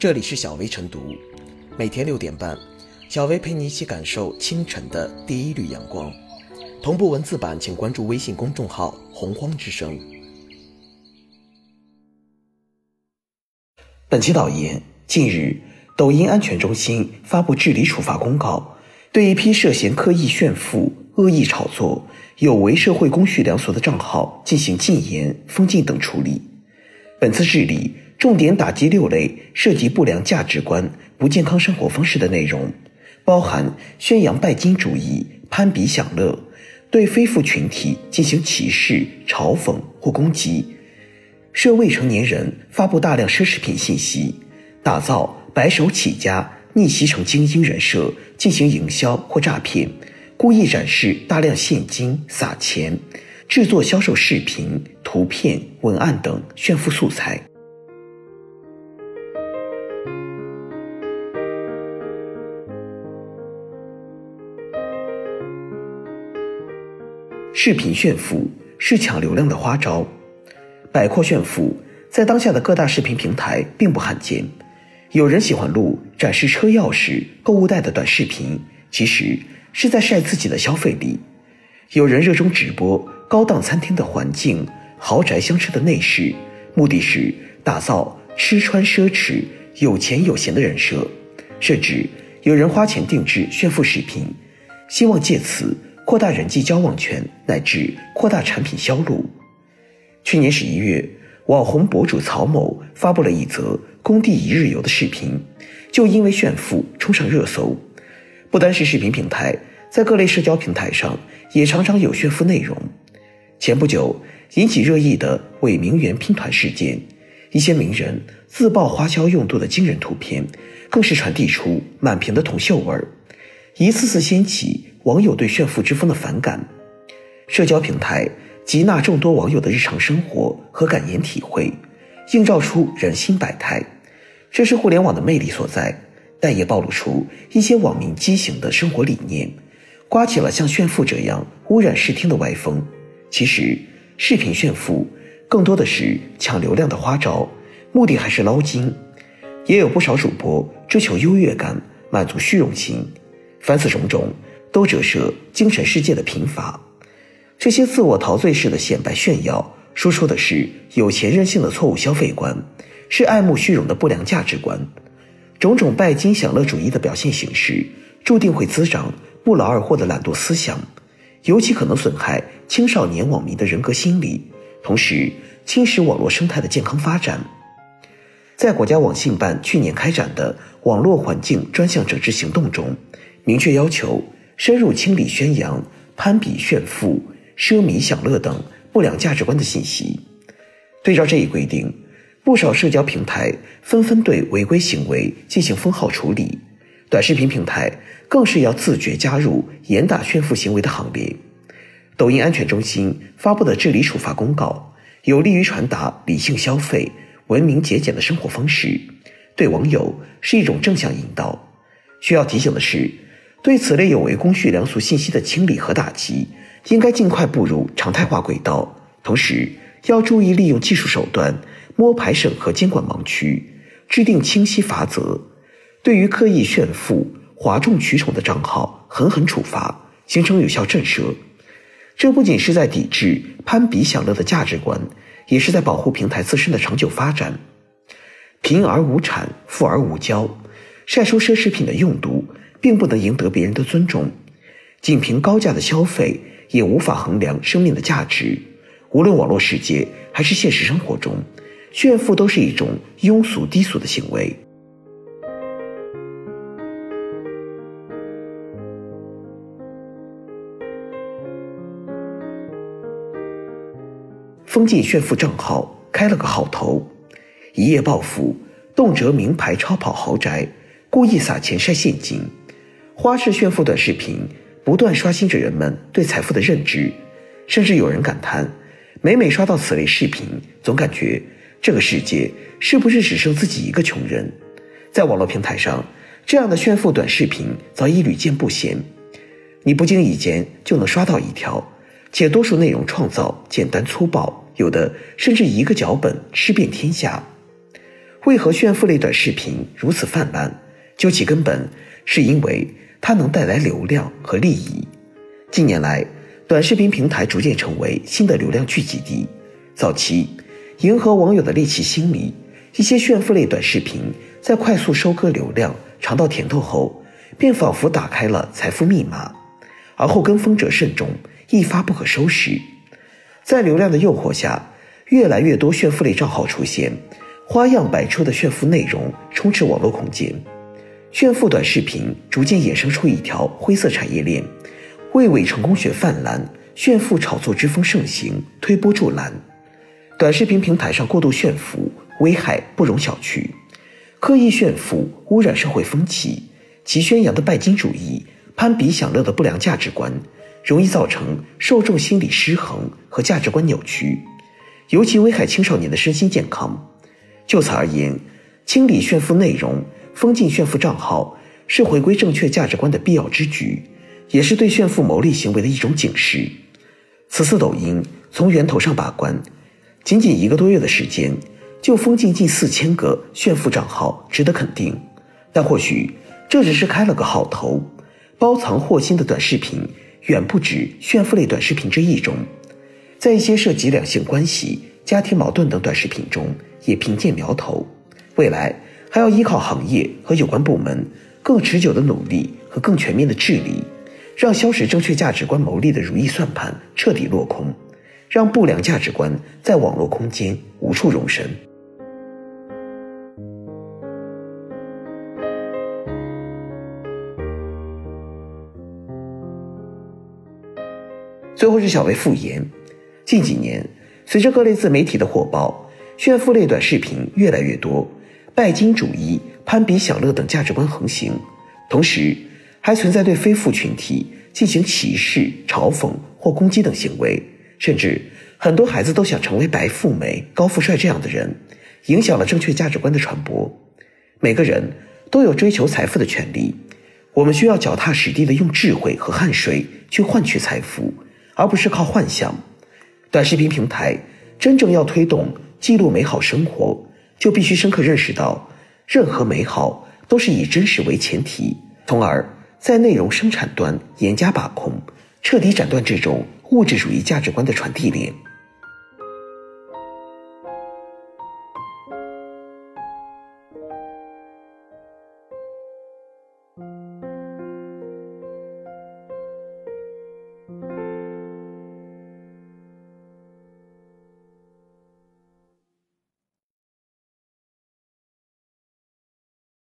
这里是小薇晨读，每天六点半，小薇陪你一起感受清晨的第一缕阳光。同步文字版，请关注微信公众号“洪荒之声”。本期导言：近日，抖音安全中心发布治理处罚公告，对一批涉嫌刻意炫富、恶意炒作、有违社会公序良俗的账号进行禁言、封禁等处理。本次治理。重点打击六类涉及不良价值观、不健康生活方式的内容，包含宣扬拜金主义、攀比享乐，对非富群体进行歧视、嘲讽或攻击，涉未成年人发布大量奢侈品信息，打造白手起家、逆袭成精英人设进行营销或诈骗，故意展示大量现金撒钱，制作销售视频、图片、文案等炫富素材。视频炫富是抢流量的花招，摆阔炫富在当下的各大视频平台并不罕见。有人喜欢录展示车钥匙、购物袋的短视频，其实是在晒自己的消费力；有人热衷直播高档餐厅的环境、豪宅香车的内饰，目的是打造吃穿奢侈、有钱有闲的人设；甚至有人花钱定制炫富视频，希望借此。扩大人际交往圈，乃至扩大产品销路。去年十一月，网红博主曹某发布了一则工地一日游的视频，就因为炫富冲上热搜。不单是视频平台，在各类社交平台上也常常有炫富内容。前不久引起热议的伪名媛拼团事件，一些名人自曝花销用度的惊人图片，更是传递出满屏的铜臭味儿，一次次掀起。网友对炫富之风的反感，社交平台集纳众多网友的日常生活和感言体会，映照出人心百态，这是互联网的魅力所在，但也暴露出一些网民畸形的生活理念，刮起了像炫富这样污染视听的歪风。其实，视频炫富更多的是抢流量的花招，目的还是捞金。也有不少主播追求优越感，满足虚荣心，凡此种种。都折射精神世界的贫乏，这些自我陶醉式的显摆炫耀，输出的是有钱任性的错误消费观，是爱慕虚荣的不良价值观。种种拜金享乐主义的表现形式，注定会滋长不劳而获的懒惰思想，尤其可能损害青少年网民的人格心理，同时侵蚀网络生态的健康发展。在国家网信办去年开展的网络环境专项整治行动中，明确要求。深入清理宣扬攀比炫富、奢靡享乐等不良价值观的信息。对照这一规定，不少社交平台纷纷对违规行为进行封号处理，短视频平台更是要自觉加入严打炫富行为的行列。抖音安全中心发布的治理处罚公告，有利于传达理性消费、文明节俭的生活方式，对网友是一种正向引导。需要提醒的是。对此类有违公序良俗信息的清理和打击，应该尽快步入常态化轨道。同时，要注意利用技术手段摸排审核监管盲区，制定清晰法则。对于刻意炫富、哗众取宠的账号，狠狠处罚，形成有效震慑。这不仅是在抵制攀比享乐的价值观，也是在保护平台自身的长久发展。贫而无产，富而无骄，晒出奢侈品的用度。并不能赢得别人的尊重，仅凭高价的消费也无法衡量生命的价值。无论网络世界还是现实生活中，炫富都是一种庸俗低俗的行为。封禁炫富账号开了个好头，一夜暴富，动辄名牌超跑豪宅，故意撒钱晒现金。花式炫富短视频不断刷新着人们对财富的认知，甚至有人感叹：每每刷到此类视频，总感觉这个世界是不是只剩自己一个穷人？在网络平台上，这样的炫富短视频早已屡见不鲜，你不经意间就能刷到一条，且多数内容创造简单粗暴，有的甚至一个脚本吃遍天下。为何炫富类短视频如此泛滥？究其根本，是因为它能带来流量和利益。近年来，短视频平台逐渐成为新的流量聚集地。早期，迎合网友的猎奇心理，一些炫富类短视频在快速收割流量、尝到甜头后，便仿佛打开了财富密码，而后跟风者甚众，一发不可收拾。在流量的诱惑下，越来越多炫富类账号出现，花样百出的炫富内容充斥网络空间，炫富短视频逐渐衍生出一条灰色产业链，为伪成功学泛滥、炫富炒作之风盛行推波助澜。短视频平台上过度炫富，危害不容小觑。刻意炫富污染社会风气，其宣扬的拜金主义、攀比享乐的不良价值观。容易造成受众心理失衡和价值观扭曲，尤其危害青少年的身心健康。就此而言，清理炫富内容、封禁炫富账号，是回归正确价值观的必要之举，也是对炫富牟利行为的一种警示。此次抖音从源头上把关，仅仅一个多月的时间，就封禁近四千个炫富账号，值得肯定。但或许这只是开了个好头，包藏祸心的短视频。远不止炫富类短视频这一种，在一些涉及两性关系、家庭矛盾等短视频中，也频见苗头。未来还要依靠行业和有关部门更持久的努力和更全面的治理，让消使正确价值观牟利的如意算盘彻底落空，让不良价值观在网络空间无处容身。最后是小薇复言，近几年随着各类自媒体的火爆，炫富类短视频越来越多，拜金主义、攀比享乐等价值观横行，同时还存在对非富群体进行歧视、嘲讽或攻击等行为，甚至很多孩子都想成为白富美、高富帅这样的人，影响了正确价值观的传播。每个人都有追求财富的权利，我们需要脚踏实地的用智慧和汗水去换取财富。而不是靠幻想，短视频平台真正要推动记录美好生活，就必须深刻认识到，任何美好都是以真实为前提，从而在内容生产端严加把控，彻底斩断这种物质主义价值观的传递链。